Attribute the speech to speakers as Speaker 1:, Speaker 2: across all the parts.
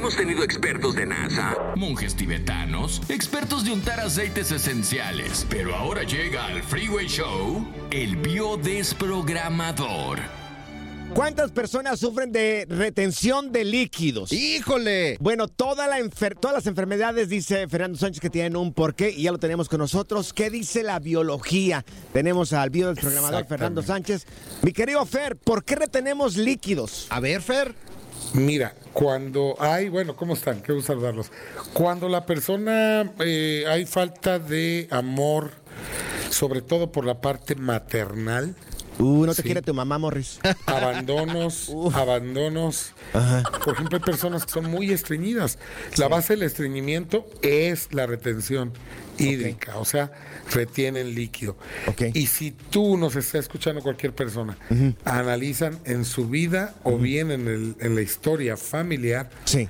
Speaker 1: Hemos tenido expertos de NASA,
Speaker 2: monjes tibetanos, expertos de untar aceites esenciales, pero ahora llega al Freeway Show el biodesprogramador.
Speaker 3: ¿Cuántas personas sufren de retención de líquidos?
Speaker 4: ¡Híjole!
Speaker 3: Bueno, toda la enfer- todas las enfermedades, dice Fernando Sánchez, que tienen un porqué y ya lo tenemos con nosotros. ¿Qué dice la biología? Tenemos al biodesprogramador Fernando Sánchez. Mi querido Fer, ¿por qué retenemos líquidos?
Speaker 4: A ver, Fer.
Speaker 5: Mira, cuando hay, bueno, ¿cómo están? Qué gusto saludarlos. Cuando la persona eh, hay falta de amor, sobre todo por la parte maternal,
Speaker 3: Uh, no te
Speaker 5: Sí.
Speaker 3: quiere tu mamá, Morris.
Speaker 5: abandonos, abandonos. Por ejemplo, hay personas que son muy estreñidas. La base del estreñimiento es la retención hídrica, o sea, retienen líquido. Y si tú nos está escuchando cualquier persona, analizan en su vida o bien en, el- en la historia familiar,
Speaker 3: Sí.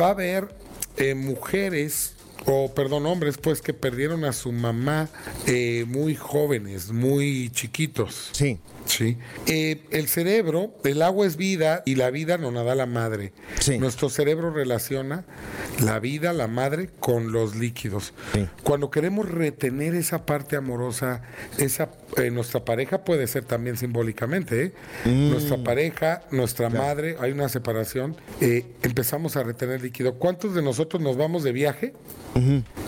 Speaker 5: va a haber eh, mujeres o perdón hombres pues que perdieron a su mamá eh, muy jóvenes muy chiquitos
Speaker 3: Sí.
Speaker 5: Sí. Eh, el cerebro, el agua es vida y la vida no nada la madre.
Speaker 3: Sí.
Speaker 5: Nuestro cerebro relaciona la vida, la madre, con los líquidos.
Speaker 3: Sí.
Speaker 5: Cuando queremos retener esa parte amorosa, esa eh, nuestra pareja puede ser también simbólicamente. ¿eh?
Speaker 3: Mm.
Speaker 5: Nuestra pareja, nuestra madre, hay una separación, eh, empezamos a retener líquido. ¿Cuántos de nosotros nos vamos de viaje?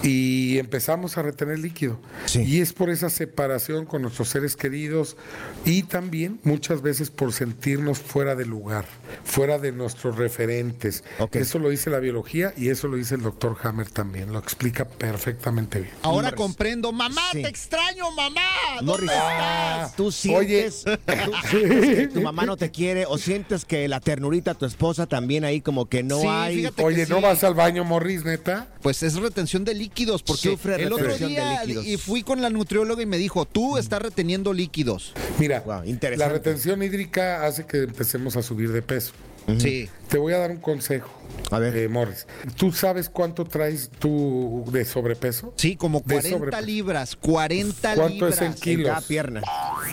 Speaker 5: y empezamos a retener líquido.
Speaker 3: Sí.
Speaker 5: Y es por esa separación con nuestros seres queridos y también muchas veces por sentirnos fuera de lugar, fuera de nuestros referentes. Eso lo dice la biología y eso lo dice el doctor Hammer también, lo explica perfectamente bien.
Speaker 4: Ahora comprendo. Mamá,
Speaker 3: Sí.
Speaker 4: te extraño, mamá.
Speaker 3: Morris,
Speaker 4: estás?
Speaker 3: ¿tú sientes, tú sientes que tu mamá no te quiere o sientes que la ternurita de tu esposa también ahí como que no
Speaker 4: Sí,
Speaker 3: hay...
Speaker 4: fíjate.
Speaker 5: Oye, ¿no
Speaker 4: sí.
Speaker 5: vas al baño, Morris, neta?
Speaker 4: Pues es retención de líquidos, porque
Speaker 3: Sufre
Speaker 4: el otro
Speaker 3: retención de
Speaker 4: día
Speaker 3: líquidos.
Speaker 4: y fui con la nutrióloga y me dijo, tú estás reteniendo líquidos.
Speaker 5: Mira,
Speaker 3: Wow,
Speaker 5: la
Speaker 3: interesante.
Speaker 5: retención hídrica hace que empecemos a subir de peso.
Speaker 4: Sí.
Speaker 5: Te voy a dar un consejo.
Speaker 3: A ver.
Speaker 5: eh, Morris. ¿Tú sabes cuánto traes tú de sobrepeso?
Speaker 4: Sí, como
Speaker 5: De
Speaker 4: 40
Speaker 5: sobrepeso.
Speaker 4: libras, 40
Speaker 5: ¿Cuánto es
Speaker 4: libras.
Speaker 5: en
Speaker 3: En
Speaker 5: kilos?
Speaker 3: cada pierna.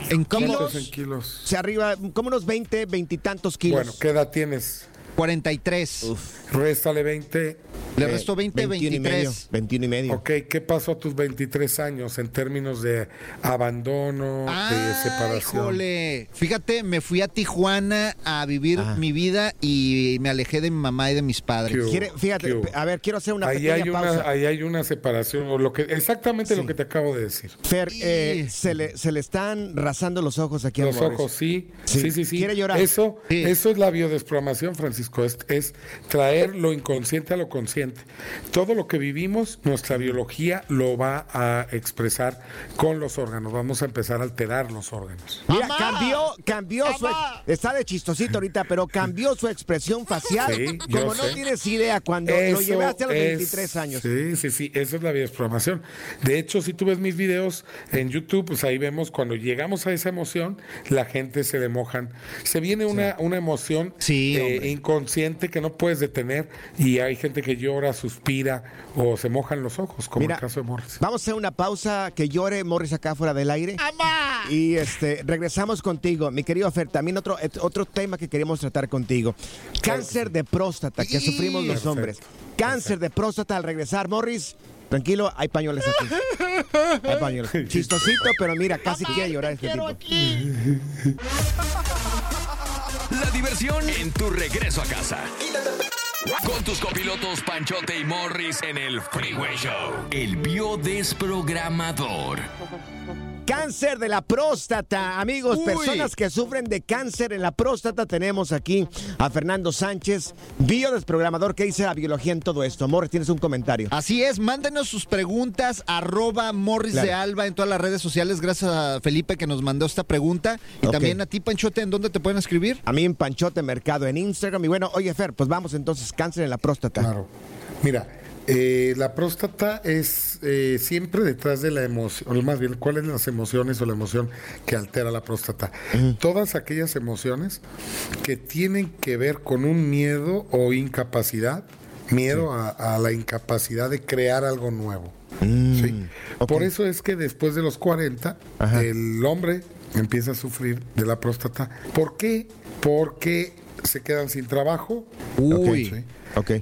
Speaker 4: ¿En
Speaker 5: ¿Cuánto
Speaker 4: kilos?
Speaker 5: es en kilos?
Speaker 3: Se arriba, como unos 20, 20 y tantos kilos.
Speaker 5: Bueno, ¿qué edad tienes?
Speaker 4: 43.
Speaker 5: Réstale 20.
Speaker 4: Le restó 20,
Speaker 3: 21 y medio.
Speaker 4: 23.
Speaker 3: 21 y medio.
Speaker 5: Ok, ¿qué pasó a tus 23 años en términos de abandono, de
Speaker 4: Ah,
Speaker 5: separación?
Speaker 4: híjole. Fíjate, me fui a Tijuana a vivir
Speaker 3: Ah.
Speaker 4: mi vida y me alejé de mi mamá y de mis
Speaker 5: ¿Qué
Speaker 4: padres.
Speaker 3: Quiere-
Speaker 5: ¿Qué
Speaker 3: fíjate, a ver, quiero hacer una
Speaker 5: Ahí
Speaker 3: pequeña
Speaker 5: hay
Speaker 3: pausa.
Speaker 5: una, ahí hay una separación, o lo que, exactamente lo
Speaker 3: Sí.
Speaker 5: que te acabo de decir.
Speaker 3: Fer, eh,
Speaker 4: Y-
Speaker 3: se, le, se le están rasando los ojos aquí a
Speaker 5: Los ojos, sí.
Speaker 3: Sí.
Speaker 5: Sí, sí, sí.
Speaker 3: Quiere llorar.
Speaker 5: Eso,
Speaker 4: Sí.
Speaker 5: eso es la biodesprogramación, Francisco. Es, es traer lo inconsciente a lo consciente. Todo lo que vivimos, nuestra biología lo va a expresar con los órganos. Vamos a empezar a alterar los órganos.
Speaker 3: Mira,
Speaker 4: ¡Mamá!
Speaker 3: cambió, cambió su está de chistosito ahorita, pero cambió su expresión facial.
Speaker 5: Sí,
Speaker 3: como no
Speaker 5: sé.
Speaker 3: tienes idea cuando lo llevaste a los
Speaker 5: es-
Speaker 3: 23 años.
Speaker 5: Sí, sí, sí, eso es la biodesprogramación. De hecho, si tú ves mis videos en YouTube, pues ahí vemos cuando llegamos a esa emoción, la gente se le mojan. Se viene una, una emoción
Speaker 4: Sí,
Speaker 5: eh. Inconsciente que no puedes detener y hay gente que llora, suspira o se mojan los ojos, como
Speaker 3: Mira,
Speaker 5: el caso de Morris.
Speaker 3: Vamos a hacer una pausa que llore Morris acá fuera del aire. Y este regresamos contigo, mi querido Fer. También otro, otro tema que queremos tratar contigo. Cáncer de próstata que sufrimos los
Speaker 5: Perfecto.
Speaker 3: hombres. Cáncer de próstata al regresar, Morris. Tranquilo, hay pañuelos aquí. Hay pañuelos. Chistosito, pero mira, casi quiere llorar este tipo.
Speaker 2: La diversión en tu regreso a casa. Con tus copilotos Panchote y Morris en el Freeway Show. El biodesprogramador.
Speaker 3: Cáncer de la próstata, amigos,
Speaker 4: Uy.
Speaker 3: personas que sufren de cáncer en la próstata. Tenemos aquí a Fernando Sánchez, biodesprogramador que dice la biología en todo esto. Morris, tienes un comentario.
Speaker 4: Así es, mándenos sus preguntas, arroba Morris
Speaker 3: Claro.
Speaker 4: de Alba en todas las redes sociales. Gracias a Felipe que nos mandó esta pregunta. Y también a ti, Panchote, ¿en dónde te pueden escribir?
Speaker 3: A mí en Panchote Mercado en Instagram. Y bueno, oye, Fer, pues vamos entonces, cáncer en la próstata.
Speaker 5: Claro. Mira, eh, la próstata es eh, siempre detrás de la emoción, o más bien, ¿cuáles son las emociones o la emoción que altera la próstata? Todas aquellas emociones que tienen que ver con un miedo o incapacidad, miedo a, a la incapacidad de crear algo nuevo. ¿sí?
Speaker 3: ok.
Speaker 5: Por eso es que después de los 40,
Speaker 3: Ajá.
Speaker 5: el hombre empieza a sufrir de la próstata. ¿Por qué? Porque se quedan sin trabajo.
Speaker 4: Uy.
Speaker 5: ¿sí?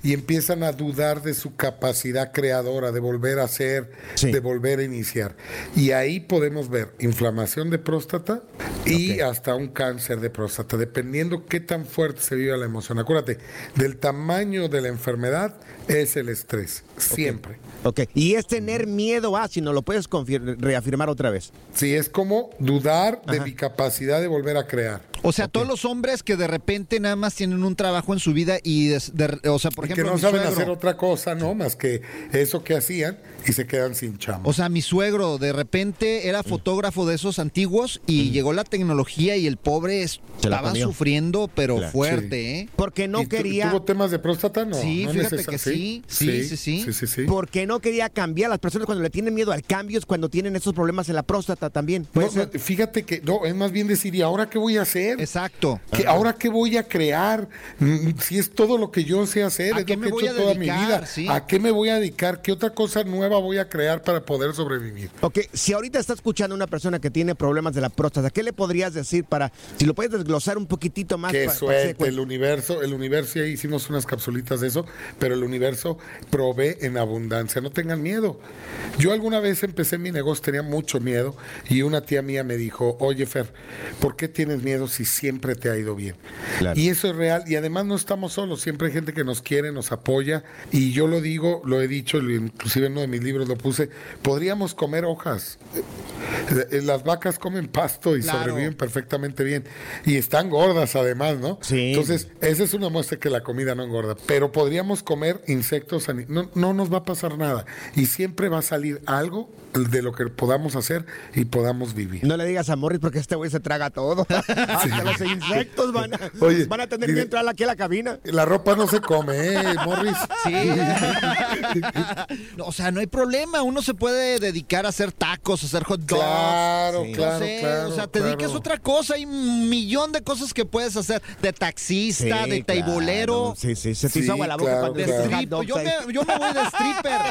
Speaker 5: Y empiezan a dudar de su capacidad creadora, de volver a hacer,
Speaker 3: Sí.
Speaker 5: de volver a iniciar. Y ahí podemos ver inflamación de próstata y hasta un cáncer de próstata, dependiendo qué tan fuerte se vive la emoción. Acuérdate, del tamaño de la enfermedad es el estrés, siempre.
Speaker 3: Ok. Y es tener miedo a, si no lo puedes reafirmar otra vez.
Speaker 5: Sí, es como dudar de
Speaker 3: Ajá.
Speaker 5: mi capacidad de volver a crear.
Speaker 4: O sea, todos los hombres que de repente nada más tienen un trabajo en su vida y, des- de- o sea, por
Speaker 5: Y que
Speaker 4: ejemplo,
Speaker 5: no
Speaker 4: mi
Speaker 5: saben
Speaker 4: suegro,
Speaker 5: hacer otra cosa, ¿no? Más que eso que hacían y se quedan sin chamba.
Speaker 4: O sea, mi suegro de repente era fotógrafo de esos antiguos y llegó la tecnología y el pobre estaba sufriendo, pero
Speaker 3: Claro.
Speaker 4: fuerte, ¿eh?
Speaker 3: Porque no
Speaker 5: ¿Y tu-
Speaker 3: quería.
Speaker 5: ¿Tuvo temas de próstata? No.
Speaker 4: Sí,
Speaker 5: no
Speaker 4: fíjate que sí, sí, sí, sí.
Speaker 5: sí, sí, sí.
Speaker 3: Porque no quería cambiar. Las personas cuando le tienen miedo al cambio es cuando tienen esos problemas en la próstata también.
Speaker 5: No, fíjate que no, es más bien decir, ¿y ahora qué voy a hacer?
Speaker 4: Exacto.
Speaker 5: ¿Qué- ¿Ahora qué voy a crear? Mm, Si es todo lo que yo sé hacer,
Speaker 4: ¿A
Speaker 5: es
Speaker 4: qué
Speaker 5: lo
Speaker 4: me
Speaker 5: que he
Speaker 4: voy
Speaker 5: hecho
Speaker 4: a
Speaker 5: toda
Speaker 4: dedicar?
Speaker 5: mi vida.
Speaker 4: Sí.
Speaker 5: ¿A qué me voy a dedicar? ¿Qué otra cosa nueva voy a crear para poder sobrevivir?
Speaker 3: Ok, si ahorita está escuchando una persona que tiene problemas de la próstata, ¿qué le podrías decir para, si lo puedes desglosar un poquitito más?
Speaker 5: Que
Speaker 3: pa- pa-
Speaker 5: suelte
Speaker 3: se-
Speaker 5: el universo, el universo, ya hicimos unas capsulitas de eso, pero el universo provee en abundancia, no tengan miedo. Yo alguna vez empecé mi negocio, tenía mucho miedo, y una tía mía me dijo, oye Fer, ¿por qué tienes miedo si siempre te ha ido bien?
Speaker 3: Claro.
Speaker 5: Y eso es real, y además no estamos solos, siempre hay gente que nos quiere, nos apoya, y yo lo digo, lo he dicho, inclusive en uno de mis libros lo puse, podríamos comer hojas. Eh, eh, Las vacas comen pasto y
Speaker 4: Claro.
Speaker 5: sobreviven perfectamente bien. Y están gordas además, ¿no?
Speaker 3: Sí.
Speaker 5: Entonces, esa es una muestra que la comida no engorda. Pero podríamos comer insectos, no, no nos va a pasar nada. Y siempre va a salir algo de lo que podamos hacer y podamos vivir.
Speaker 3: No le digas a Morris porque este güey se traga todo. Hasta los insectos van a,
Speaker 5: Oye,
Speaker 3: van a tener que entrar aquí a la cabina.
Speaker 5: La ropa no se come, ¿eh, Morris?
Speaker 4: Sí. o sea, no hay problema. Uno se puede dedicar a hacer tacos, a hacer hot dogs.
Speaker 5: Claro,
Speaker 3: Sí.
Speaker 5: claro,
Speaker 4: no sé,
Speaker 5: claro.
Speaker 4: o sea, te
Speaker 5: claro.
Speaker 4: dedicas a otra cosa. Hay un millón de cosas que puedes hacer. De taxista,
Speaker 3: Sí,
Speaker 4: de taibolero.
Speaker 3: claro. Sí, sí, se te
Speaker 5: Sí,
Speaker 3: hizo agua la boca
Speaker 5: claro,
Speaker 3: cuando
Speaker 4: De strip- yo, me, yo me voy de stripper.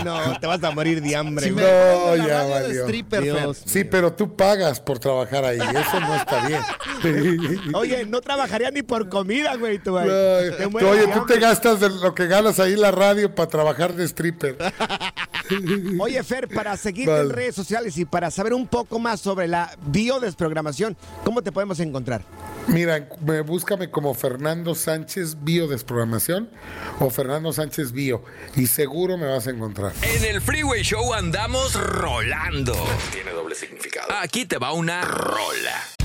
Speaker 3: No, te vas a morir de hambre,
Speaker 4: Si
Speaker 5: No, ya valió.
Speaker 4: stripper.
Speaker 5: Sí, pero tú pagas por trabajar ahí. Eso no está bien.
Speaker 3: Oye, no trabajaría ni por comida, güey, tú, güey. Te
Speaker 5: oye, tú te gastas de lo que ganas ahí en la radio para trabajar de stripper.
Speaker 3: Oye, Fer, para seguirte
Speaker 5: Vale.
Speaker 3: en redes sociales y para saber un poco más sobre la biodesprogramación, ¿cómo te podemos encontrar?
Speaker 5: Mira, me- búscame como Fernando Sánchez Biodesprogramación o Fernando Sánchez Bio y seguro me vas a encontrar.
Speaker 2: En el Freeway Show andamos rolando. Tiene doble significado. Aquí te va una rola.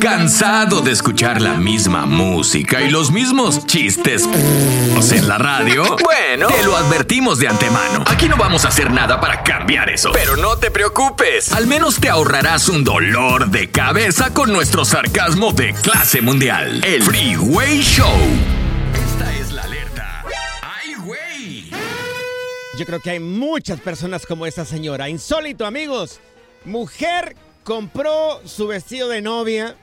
Speaker 2: ¿Cansado de escuchar la misma música y los mismos chistes en la radio? Bueno, te lo advertimos de antemano. Aquí no vamos a hacer nada para cambiar eso. Pero no te preocupes. Al menos te ahorrarás un dolor de cabeza con nuestro sarcasmo de clase mundial. El Freeway Show. Esta es la alerta. ¡Ay, güey!
Speaker 3: Yo creo que hay muchas personas como esta señora. Insólito, amigos. Mujer compró su vestido de novia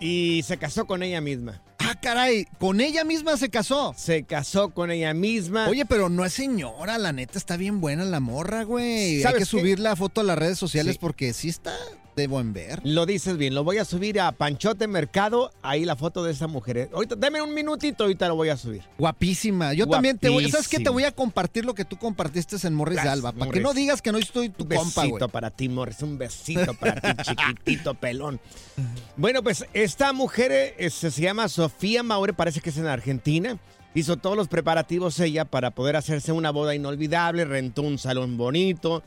Speaker 3: y se casó con ella misma.
Speaker 4: Ah, caray, con ella misma se casó.
Speaker 3: Se casó con ella misma.
Speaker 4: Oye, pero no es señora, la neta está bien buena la morra, güey. Hay
Speaker 3: ¿Sabes
Speaker 4: que
Speaker 3: qué?
Speaker 4: subir la foto a las redes sociales
Speaker 3: Sí.
Speaker 4: porque sí está de buen ver.
Speaker 3: Lo dices bien, lo voy a subir a Panchote Mercado, ahí la foto de esa mujer. Ahorita, dame un minutito, ahorita lo voy a subir.
Speaker 4: Guapísima. Yo también te voy. ¿Sabes qué? Te voy a compartir lo que tú compartiste en Morris de
Speaker 3: Gracias,
Speaker 4: Alba. Para
Speaker 3: Morris.
Speaker 4: que no digas que no estoy tu
Speaker 3: Un
Speaker 4: compa, güey.
Speaker 3: besito para ti, Morris, un besito para ti, chiquitito pelón. Bueno, pues esta mujer eh, se, se llama Sofía Maure, parece que es en Argentina. Hizo todos los preparativos ella para poder hacerse una boda inolvidable, rentó un salón bonito,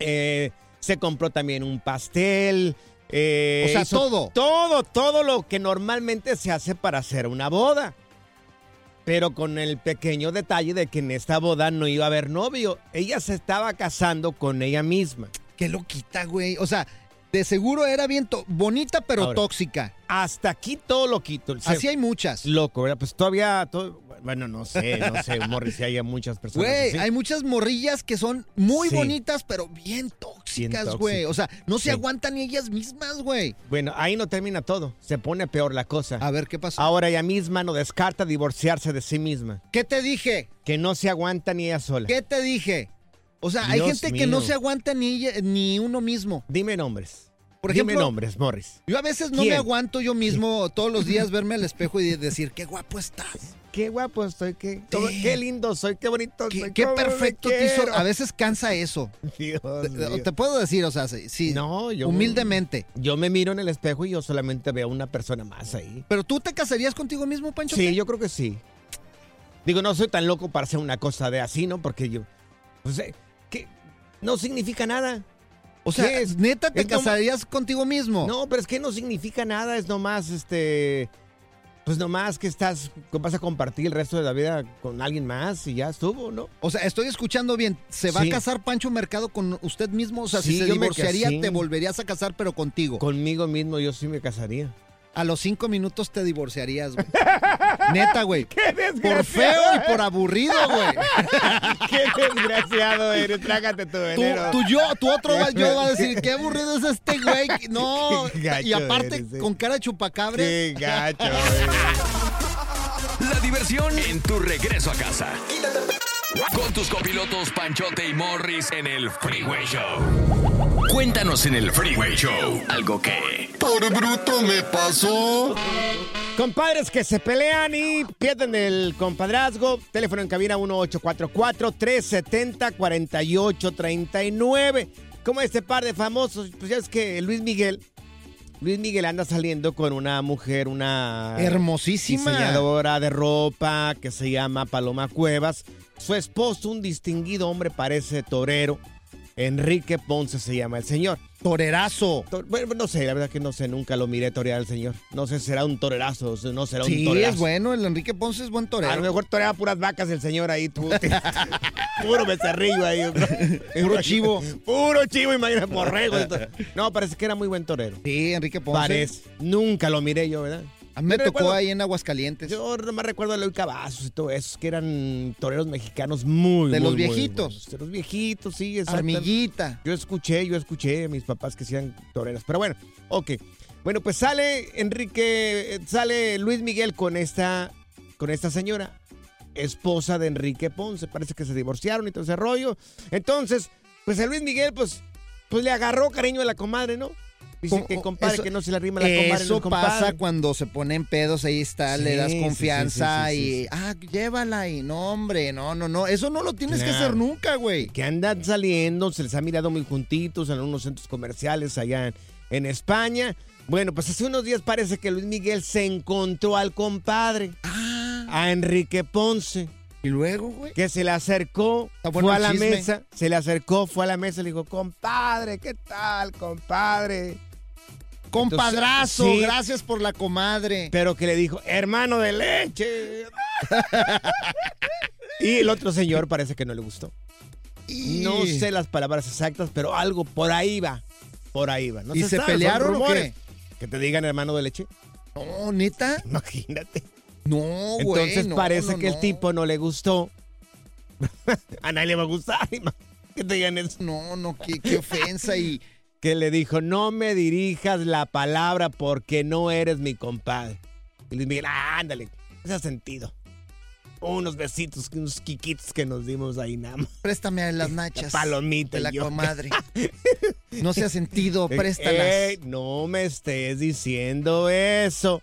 Speaker 3: eh, se compró también un pastel. eh,
Speaker 4: O sea, todo.
Speaker 3: Todo, todo lo que normalmente se hace para hacer una boda. Pero con el pequeño detalle de que en esta boda no iba a haber novio. Ella se estaba casando con ella misma.
Speaker 4: Qué loquita, güey. O sea, de seguro era bien bonita, pero
Speaker 3: Ahora,
Speaker 4: tóxica.
Speaker 3: Hasta aquí todo loquito. Se-
Speaker 4: Así hay muchas.
Speaker 3: Loco, ¿verdad? Pues todavía. todo- bueno, no sé, no sé, Morris, si hay muchas personas.
Speaker 4: Güey,
Speaker 3: así.
Speaker 4: hay muchas morrillas que son muy
Speaker 3: Sí.
Speaker 4: bonitas, pero bien tóxicas, güey. O sea, no se
Speaker 3: Sí.
Speaker 4: aguantan ni ellas mismas, güey.
Speaker 3: Bueno, ahí no termina todo. Se pone peor la cosa.
Speaker 4: A ver, ¿qué pasó?
Speaker 3: Ahora ella misma no descarta divorciarse de sí misma.
Speaker 4: ¿Qué te dije?
Speaker 3: Que no se aguanta ni ella sola.
Speaker 4: ¿Qué te dije? O sea, hay gente que no se aguanta ni, ella- ni uno mismo.
Speaker 3: Dime nombres.
Speaker 4: Por
Speaker 3: Dime
Speaker 4: ejemplo,
Speaker 3: nombres, Morris.
Speaker 4: Yo a veces no
Speaker 3: ¿Quién?
Speaker 4: me aguanto yo mismo todos los días verme al espejo y decir, qué guapo estás.
Speaker 3: Qué guapo estoy, qué, todo- qué lindo soy, qué bonito
Speaker 4: Qué,
Speaker 3: soy.
Speaker 4: qué perfecto te hizo.
Speaker 3: quiero.
Speaker 4: A veces cansa eso.
Speaker 3: Dios
Speaker 4: Te, puedo decir, o sea, sí, sí,
Speaker 3: No, yo.
Speaker 4: humildemente.
Speaker 3: Yo me miro en el espejo y yo solamente veo una persona más ahí.
Speaker 4: Pero tú te casarías contigo mismo, Pancho.
Speaker 3: Sí, yo creo que sí. Digo, no soy tan loco para hacer una cosa de así, ¿no? Porque yo. Pues, eh, que no significa nada.
Speaker 4: O sea,
Speaker 3: ¿Qué es?
Speaker 4: neta, te
Speaker 3: Es
Speaker 4: casarías contigo mismo.
Speaker 3: No, pero es que no significa nada, es nomás este. Pues nomás que estás, vas a compartir el resto de la vida con alguien más y ya estuvo, ¿no?
Speaker 4: O sea, estoy escuchando bien. ¿Se va
Speaker 3: Sí.
Speaker 4: a casar Pancho Mercado con usted mismo? O sea,
Speaker 3: Sí,
Speaker 4: si se divorciaría, te volverías a casar, pero contigo.
Speaker 3: Conmigo mismo yo sí me casaría.
Speaker 4: A los cinco minutos te divorciarías, güey. Neta, güey.
Speaker 3: ¡Qué desgraciado!
Speaker 4: Por feo y por aburrido, güey.
Speaker 3: ¡Qué desgraciado eres! Trágate tu veneno.
Speaker 4: tu yo, tu otro va- yo va a decir, qué aburrido es este güey. No.
Speaker 3: Qué gacho
Speaker 4: y aparte,
Speaker 3: eres, eh.
Speaker 4: con cara de chupacabra.
Speaker 3: ¡Qué gacho, güey!
Speaker 2: La diversión en tu regreso a casa. Con tus copilotos Panchote y Morris en el Freeway Show. Cuéntanos en el Freeway Show algo que...
Speaker 6: Por bruto me pasó.
Speaker 3: Compadres que se pelean y pierden el compadrazgo. Teléfono en cabina 1844-370-4839. Como este par de famosos, pues ya es que Luis Miguel, Luis Miguel anda saliendo con una mujer, una
Speaker 4: Hermosísima.
Speaker 3: diseñadora de ropa que se llama Paloma Cuevas. Su esposo, un distinguido hombre, parece torero. Enrique Ponce se llama el señor.
Speaker 4: Torerazo.
Speaker 3: To- Bueno, no sé, la verdad que no sé, nunca lo miré torear al señor. No sé, será un torerazo, no será un
Speaker 4: Sí,
Speaker 3: torerazo.
Speaker 4: es bueno. El Enrique Ponce es buen torero.
Speaker 3: A lo mejor toreaba puras vacas el señor ahí, tú. Puro becerrillo ahí.
Speaker 4: Puro chivo.
Speaker 3: Puro chivo, imagínate, borrego. No, parece que era muy buen torero.
Speaker 4: Sí, Enrique Ponce.
Speaker 3: Parece. Nunca lo miré yo, ¿verdad?
Speaker 4: A mí me tocó
Speaker 3: recuerdo-
Speaker 4: ahí en Aguascalientes.
Speaker 3: Yo nomás recuerdo a Eloy Cavazos y todo eso, que eran toreros mexicanos muy,
Speaker 4: De
Speaker 3: muy,
Speaker 4: los
Speaker 3: muy
Speaker 4: viejitos.
Speaker 3: buenos. De los viejitos, sí.
Speaker 4: Armillita.
Speaker 3: Yo escuché, yo escuché a mis papás que sean toreros. Pero bueno, ok. Bueno, pues sale Enrique, sale Luis Miguel con esta, con esta señora, esposa de Enrique Ponce. Parece que se divorciaron y todo ese rollo. Entonces, pues a Luis Miguel, pues, pues le agarró cariño a la comadre, ¿no? Dice que compadre,
Speaker 4: eso-
Speaker 3: que no se le arrima la comadre.
Speaker 4: Eso
Speaker 3: compadre.
Speaker 4: pasa cuando se ponen pedos, ahí está, le das confianza
Speaker 3: sí, sí, sí,
Speaker 4: y, ah, llévala y no, hombre, no, no, no, eso no lo tienes que hacer nunca, güey.
Speaker 3: que andan saliendo, se les ha mirado muy juntitos en unos centros comerciales allá en, en España. Bueno, pues hace unos días parece que Luis Miguel se encontró al compadre, a Enrique Ponce,
Speaker 4: Y luego, güey.
Speaker 3: que se le acercó,
Speaker 4: bueno
Speaker 3: fue a la
Speaker 4: chisme.
Speaker 3: mesa, se le acercó, fue a la mesa y le dijo, compadre, ¿qué tal, compadre?
Speaker 4: Compadrazo,
Speaker 3: Entonces, sí.
Speaker 4: gracias por la comadre.
Speaker 3: Pero que le dijo, hermano de leche. y el otro señor parece que no le gustó. No
Speaker 4: Y-
Speaker 3: sé las palabras exactas, pero algo por ahí va. Por ahí va. No
Speaker 4: ¿Y se
Speaker 3: sabe,
Speaker 4: pelearon o qué?
Speaker 3: Que te digan hermano de leche.
Speaker 4: No, neta.
Speaker 3: Imagínate.
Speaker 4: No, güey.
Speaker 3: Entonces
Speaker 4: no,
Speaker 3: parece
Speaker 4: no,
Speaker 3: que el
Speaker 4: no.
Speaker 3: tipo no le gustó. A nadie le va a gustar. Que te digan eso.
Speaker 4: No, no, qué, qué ofensa y.
Speaker 3: Que le dijo, no me dirijas la palabra porque no eres mi compadre. Y Luis Miguel, "Ah, ándale, ese ha sentido. Unos besitos, unos quiquitos que nos dimos ahí nada más.
Speaker 4: Préstame a las nachas.
Speaker 3: Palomita
Speaker 4: De la
Speaker 3: yo.
Speaker 4: comadre. No se ha sentido, préstalas.
Speaker 3: Ey, no me estés diciendo eso.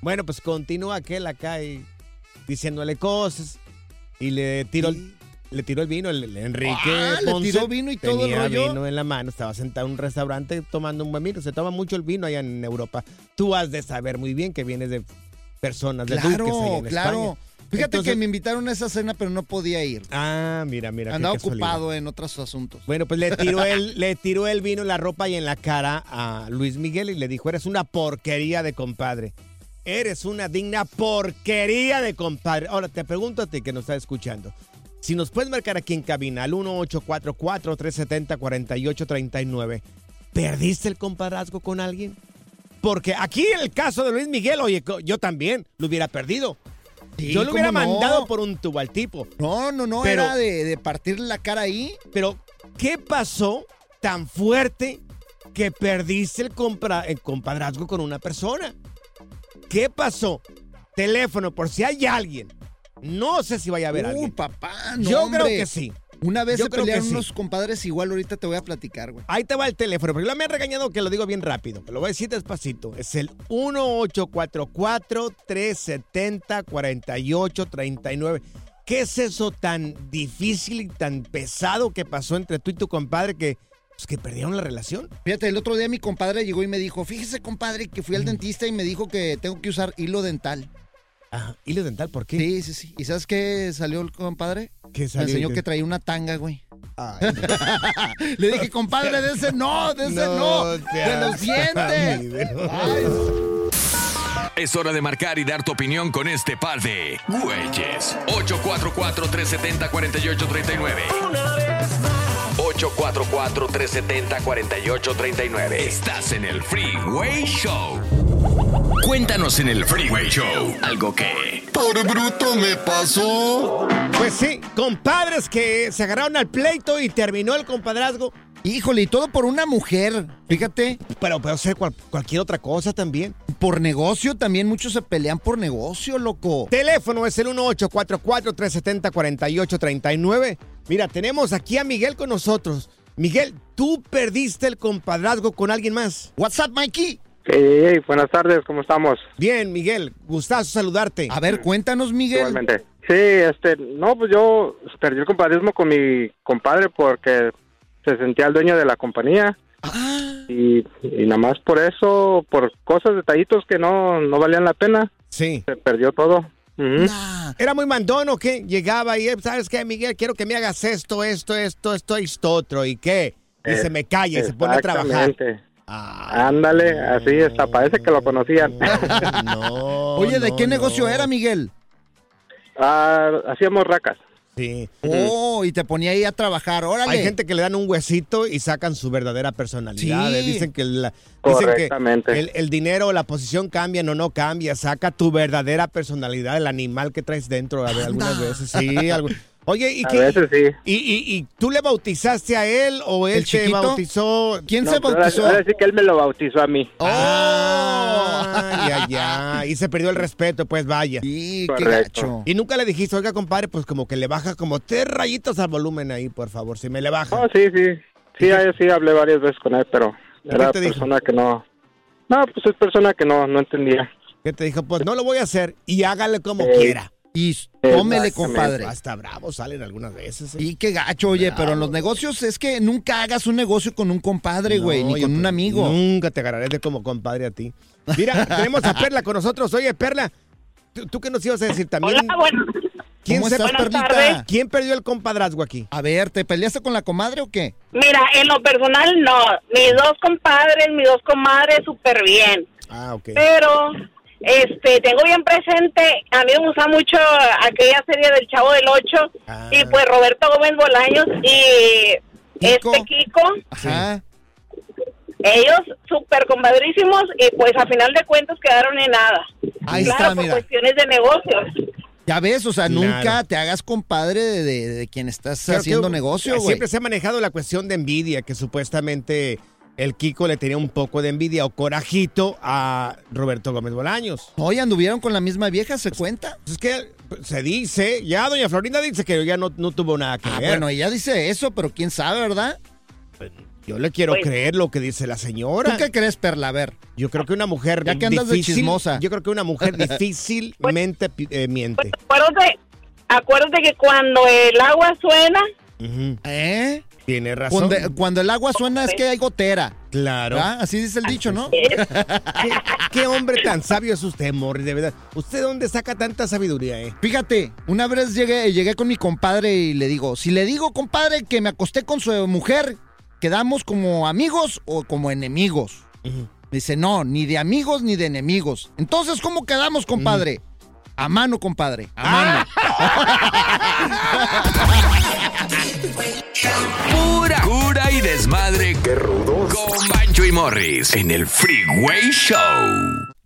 Speaker 3: Bueno, pues continúa aquel acá y diciéndole cosas. Y le tiró, el, le tiró el vino, el, el Enrique.
Speaker 4: Ah, le
Speaker 3: Ponce
Speaker 4: tiró vino y todo el
Speaker 3: tenía
Speaker 4: rollo.
Speaker 3: vino en la mano, estaba sentado en un restaurante tomando un buen vino. Se toma mucho el vino allá en Europa. Tú has de saber muy bien que vienes de personas de
Speaker 4: Claro,
Speaker 3: duques allá en
Speaker 4: claro.
Speaker 3: España.
Speaker 4: Fíjate
Speaker 3: Entonces-
Speaker 4: que me invitaron a esa cena, pero no podía ir.
Speaker 3: Ah, mira, mira.
Speaker 4: Andaba ocupado en otros asuntos.
Speaker 3: Bueno, pues le tiró, el, le tiró el vino en la ropa y en la cara a Luis Miguel y le dijo, eres una porquería de compadre. Eres una digna porquería de compadre. Ahora, te pregunto a ti que nos está escuchando. Si nos puedes marcar aquí en cabina al 1844-370-4839, ¿perdiste el compadrazgo con alguien? Porque aquí en el caso de Luis Miguel, oye, yo también lo hubiera perdido.
Speaker 4: Sí,
Speaker 3: yo lo hubiera mandado por un tubo al tipo.
Speaker 4: No, no, no,
Speaker 3: Pero-
Speaker 4: era de, de partirle la cara ahí.
Speaker 3: Pero, ¿qué pasó tan fuerte que perdiste el, compra- el compadrazgo con una persona? ¿Qué pasó? Teléfono, por si hay alguien. No sé si vaya a haber
Speaker 4: Uy,
Speaker 3: alguien.
Speaker 4: papá, no,
Speaker 3: Yo creo que sí.
Speaker 4: Una vez
Speaker 3: Yo
Speaker 4: se
Speaker 3: creo que sí.
Speaker 4: unos compadres igual, ahorita te voy a platicar, güey.
Speaker 3: Ahí te va el teléfono, porque me han regañado que lo digo bien rápido. Lo voy a decir despacito. Es el 1844-370-4839. ¿Qué es eso tan difícil y tan pesado que pasó entre tú y tu compadre que, pues, que perdieron la relación?
Speaker 4: Fíjate, el otro día mi compadre llegó y me dijo, fíjese, compadre, que fui al dentista y me dijo que tengo que usar hilo dental.
Speaker 3: Ajá. ¿Hilo dental por qué?
Speaker 4: Sí, sí, sí. ¿Y sabes qué salió el compadre?
Speaker 3: ¿Qué
Speaker 4: Me
Speaker 3: salió?
Speaker 4: enseñó
Speaker 3: ¿Qué?
Speaker 4: que traía una tanga, güey.
Speaker 3: Ay,
Speaker 4: Le dije, compadre, de ese no, de ese no, de los dientes.
Speaker 2: Es hora de marcar y dar tu opinión con este par de güeyes. 844-370-4839. 844-370-4839. Estás en el Freeway Show. Cuéntanos en el Freeway Show algo que...
Speaker 6: Por bruto me pasó.
Speaker 3: Pues sí, compadres que se agarraron al pleito y terminó el compadrazgo.
Speaker 4: Híjole, y todo por una mujer, fíjate.
Speaker 3: Pero puede ser cual- cualquier otra cosa también.
Speaker 4: Por negocio, también muchos se pelean por negocio, loco.
Speaker 3: Teléfono es el 1844-370-4839. Mira, tenemos aquí a Miguel con nosotros. Miguel, tú perdiste el compadrazgo con alguien más.
Speaker 4: What's up, Mikey?
Speaker 7: Sí, buenas tardes, ¿cómo estamos?
Speaker 3: Bien, Miguel, gustazo saludarte.
Speaker 4: A ver, cuéntanos, Miguel.
Speaker 7: Igualmente. Sí, este, no, pues yo perdí el compadrismo con mi compadre porque se sentía el dueño de la compañía.
Speaker 4: Ah.
Speaker 7: Y, y nada más por eso, por cosas, detallitos que no, no valían la pena.
Speaker 3: Sí.
Speaker 7: Se perdió todo.
Speaker 3: Era muy mandón o qué? Llegaba y, ¿sabes qué, Miguel? Quiero que me hagas esto, esto, esto, esto, esto, otro. ¿Y qué? Y se me calla y se pone a trabajar.
Speaker 7: Ándale, así está, parece que lo conocían.
Speaker 4: Oye, ¿de qué negocio era, Miguel?
Speaker 7: Ah, hacíamos racas.
Speaker 3: Sí.
Speaker 4: Oh, y te ponía ahí a trabajar, órale.
Speaker 3: Hay gente que le dan un huesito y sacan su verdadera personalidad.
Speaker 4: Sí.
Speaker 3: eh. Dicen que, la- dicen que
Speaker 7: Correctamente.
Speaker 3: el, el dinero, la posición cambian o no cambia. Saca tu verdadera personalidad, el animal que traes dentro. A ver, algunas veces sí. algu- Oye, ¿y
Speaker 7: A
Speaker 3: qué?
Speaker 7: veces sí.
Speaker 3: ¿Y, y, y tú le bautizaste a él o él
Speaker 4: ¿El
Speaker 3: te
Speaker 4: chiquito?
Speaker 3: bautizó?
Speaker 4: ¿Quién
Speaker 7: No,
Speaker 4: se bautizó?
Speaker 7: Ahora, ahora sí que él me lo bautizó a mí.
Speaker 3: Ah, ya, ya. Y se perdió el respeto, pues vaya.
Speaker 4: Sí, qué gacho.
Speaker 3: Y nunca le dijiste, oiga, compadre, pues como que le baja como tres rayitos al volumen ahí, por favor, si me le baja.
Speaker 7: No, sí, sí. Sí, ahí sí hablé varias veces con él, pero
Speaker 3: qué
Speaker 7: era
Speaker 3: te dijo?
Speaker 7: persona que no... No, pues es persona que no, no entendía.
Speaker 3: Que te dijo, pues no lo voy a hacer y hágale como
Speaker 7: Eh,
Speaker 3: quiera.
Speaker 4: Y tómele, compadre.
Speaker 3: Hasta bravo salen algunas veces. ¿eh?
Speaker 4: Y qué gacho, oye, pero en los negocios es que nunca hagas un negocio con un compadre,
Speaker 3: No,
Speaker 4: güey, ni con un
Speaker 3: pues,
Speaker 4: amigo.
Speaker 3: Nunca te agarraré de como compadre a ti. Mira, tenemos a Perla con nosotros. Oye, Perla, ¿tú, tú qué nos ibas a decir también?
Speaker 8: Hola, bueno,
Speaker 3: ¿Quién,
Speaker 4: ¿Cómo estás, Perlita?
Speaker 8: tardes.
Speaker 3: ¿Quién perdió el compadrazgo aquí?
Speaker 4: A ver, ¿te peleaste con la comadre o qué?
Speaker 8: mira, en lo personal no. Mis dos compadres, mis dos comadres, súper bien.
Speaker 3: Ah, ok.
Speaker 8: Pero, este, tengo bien presente, a mí me gusta mucho aquella serie del Chavo del Ocho.
Speaker 3: Ah.
Speaker 8: Y pues Roberto Gómez Bolaños y
Speaker 4: Kiko.
Speaker 8: este Kiko,
Speaker 4: Ajá.
Speaker 8: ellos súper compadrísimos y pues a final de cuentas quedaron en nada.
Speaker 4: Ahí
Speaker 8: claro,
Speaker 4: está,
Speaker 8: por
Speaker 4: mira.
Speaker 8: cuestiones de negocios.
Speaker 4: Ya ves, o sea,
Speaker 3: Claro.
Speaker 4: nunca te hagas compadre de, de- de quien estás
Speaker 3: Creo
Speaker 4: haciendo
Speaker 3: que
Speaker 4: negocio, güey.
Speaker 3: Siempre se ha manejado la cuestión de envidia, que supuestamente el Kiko le tenía un poco de envidia o corajito a Roberto Gómez Bolaños.
Speaker 4: Oye, anduvieron con la misma vieja, ¿se cuenta?
Speaker 3: Es que se dice, ya doña Florinda dice que ya no, no tuvo nada que
Speaker 4: Ah,
Speaker 3: ver.
Speaker 4: bueno, ella dice eso, pero quién sabe, ¿verdad?
Speaker 3: Yo le quiero
Speaker 8: Pues-
Speaker 3: creer lo que dice la señora.
Speaker 4: ¿Tú qué crees, Perla? A ver.
Speaker 3: Yo creo que una mujer
Speaker 4: Ya que andas de
Speaker 3: difícil,
Speaker 4: chismosa.
Speaker 3: Yo creo que una mujer difícilmente eh, miente.
Speaker 8: Acuérdate, acuérdate que cuando el agua suena,
Speaker 3: Ujú.
Speaker 4: ¿Eh?
Speaker 3: Tiene razón.
Speaker 4: Cuando, cuando el agua suena es que hay gotera.
Speaker 3: Claro.
Speaker 4: ¿verdad? Así dice el dicho, ¿no?
Speaker 3: ¿Qué, qué hombre tan sabio es usted, Morris, de verdad. ¿Usted dónde saca tanta sabiduría, eh?
Speaker 4: Fíjate, una vez llegué, llegué con mi compadre y le digo, si le digo, compadre, que me acosté con su mujer, ¿quedamos como amigos o como enemigos? Dice, no, ni de amigos ni de enemigos. Entonces, ¿cómo quedamos, compadre? A mano, compadre, a mano.
Speaker 2: Pura cura y desmadre. Qué rudos. Con Bancho y Morris en el Freeway Show.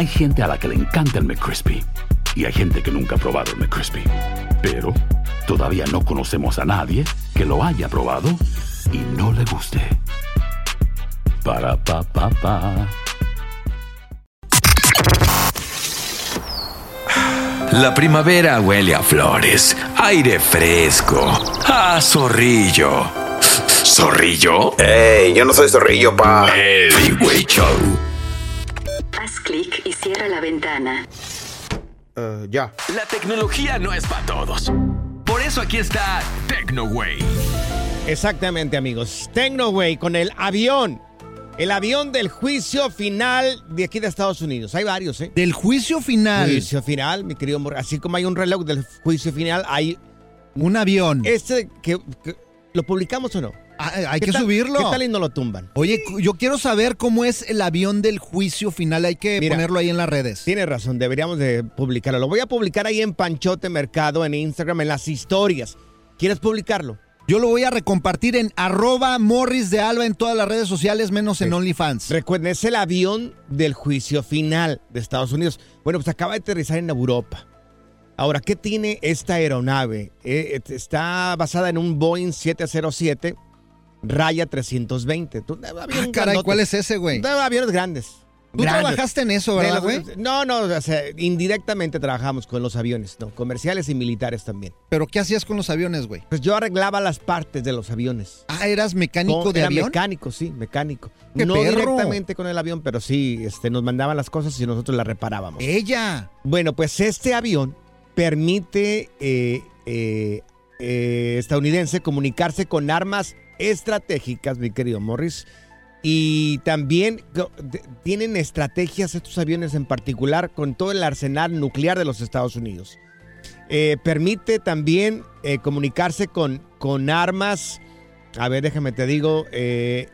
Speaker 9: Hay gente a la que le encanta el McCrispy y hay gente que nunca ha probado el McCrispy. Pero todavía no conocemos a nadie que lo haya probado y no le guste. Para pa pa pa.
Speaker 2: La primavera huele a flores, aire fresco, a zorrillo. ¿Zorrillo?
Speaker 10: ¡Ey! Yo no soy zorrillo, pa.
Speaker 2: El Freeway Show
Speaker 11: Cierra la ventana.
Speaker 3: ya.
Speaker 2: La tecnología no es para todos. Por eso aquí está TecnoWay.
Speaker 3: Exactamente, amigos. Tecnoway con el avión. El avión del juicio final de aquí de Estados Unidos. Hay varios, ¿eh?
Speaker 4: Del juicio final.
Speaker 3: Juicio final, mi querido Mor- Así como hay un reloj del juicio final, hay.
Speaker 4: Un avión.
Speaker 3: Este que. que- ¿Lo publicamos o no?
Speaker 4: Ah, hay
Speaker 3: ¿Qué
Speaker 4: que
Speaker 3: tal-
Speaker 4: subirlo.
Speaker 3: ¿Qué tal y no lo tumban?
Speaker 4: Oye, yo quiero saber cómo es el avión del juicio final. Hay que
Speaker 3: Mira,
Speaker 4: ponerlo ahí en las redes.
Speaker 3: Tienes razón, deberíamos de publicarlo. Lo voy a publicar ahí en Panchote Mercado, en Instagram, en las historias. ¿Quieres publicarlo?
Speaker 4: Yo lo voy a recompartir en arroba morris de alba en todas las redes sociales, menos en OnlyFans.
Speaker 3: Recuerden, es el avión del juicio final de Estados Unidos. Bueno, pues acaba de aterrizar en Europa. Ahora, ¿qué tiene esta aeronave? Eh, eh, está basada en un Boeing 707 Raya 320. Tú-
Speaker 4: Ah, caray. ¿cuál es ese, güey?
Speaker 3: De aviones grandes.
Speaker 4: Tú
Speaker 3: Grandes.
Speaker 4: trabajaste en eso, ¿verdad, güey?
Speaker 3: No, no, o sea, indirectamente trabajamos con los aviones, no, comerciales y militares también.
Speaker 4: ¿Pero qué hacías con los aviones, güey?
Speaker 3: Pues yo arreglaba las partes de los aviones.
Speaker 4: Ah, ¿eras mecánico
Speaker 3: No,
Speaker 4: de
Speaker 3: era
Speaker 4: avión?
Speaker 3: mecánico, sí, mecánico.
Speaker 4: ¡Qué
Speaker 3: no
Speaker 4: perro!
Speaker 3: directamente con el avión, pero sí, este, nos mandaban las cosas y nosotros las reparábamos.
Speaker 4: ¡Ella!
Speaker 3: Bueno, pues este avión permite eh, eh, eh, estadounidense comunicarse con armas estratégicas, mi querido Morris. Y también tienen estrategias estos aviones en particular con todo el arsenal nuclear de los Estados Unidos. Eh, permite también eh, comunicarse con, con armas, a ver, déjame te digo, eh,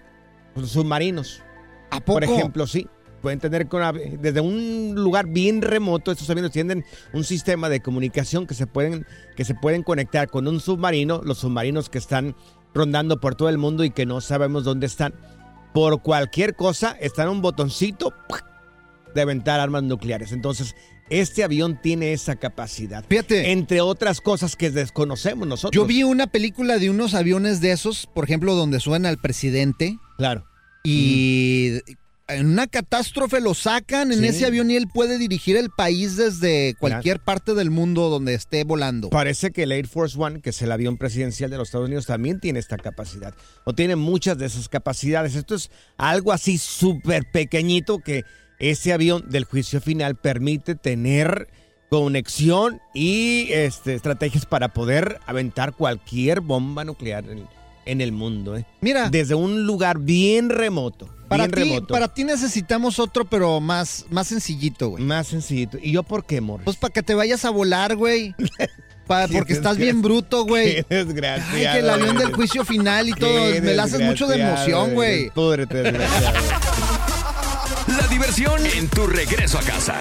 Speaker 3: submarinos.
Speaker 4: ¿A
Speaker 3: Por
Speaker 4: poco?
Speaker 3: ejemplo, sí. Pueden tener con desde un lugar bien remoto, estos aviones tienen un sistema de comunicación que se pueden, que se pueden conectar con un submarino, los submarinos que están rondando por todo el mundo y que no sabemos dónde están. Por cualquier cosa, está en un botoncito de aventar armas nucleares. Entonces, este avión tiene esa capacidad.
Speaker 4: Fíjate.
Speaker 3: Entre otras cosas que desconocemos nosotros.
Speaker 4: Yo vi una película de unos aviones de esos, por ejemplo, donde suben al presidente.
Speaker 3: Claro.
Speaker 4: Y en una catástrofe lo sacan en
Speaker 3: Sí.
Speaker 4: ese avión y él puede dirigir el país desde cualquier parte del mundo donde esté volando.
Speaker 3: Parece que el Air Force One, que es el avión presidencial de los Estados Unidos, también tiene esta capacidad. O tiene muchas de esas capacidades. Esto es algo así súper pequeñito que ese avión del juicio final permite tener conexión y este, estrategias para poder aventar cualquier bomba nuclear en, en el mundo. ¿eh?
Speaker 4: Mira.
Speaker 3: Desde un lugar bien remoto.
Speaker 4: Para
Speaker 3: bien
Speaker 4: ti,
Speaker 3: remoto.
Speaker 4: para ti necesitamos otro, pero más, más sencillito, güey.
Speaker 3: Más sencillito. ¿Y yo por qué, Morris?
Speaker 4: Pues para que te vayas a volar, güey. Pa- porque estás bien bruto, güey.
Speaker 3: Qué desgraciado.
Speaker 4: Ay, que el avión del juicio final y todo.
Speaker 3: Qué
Speaker 4: Me la haces mucho de emoción, güey.
Speaker 3: Púdrete, desgraciado.
Speaker 2: La diversión en tu regreso a casa.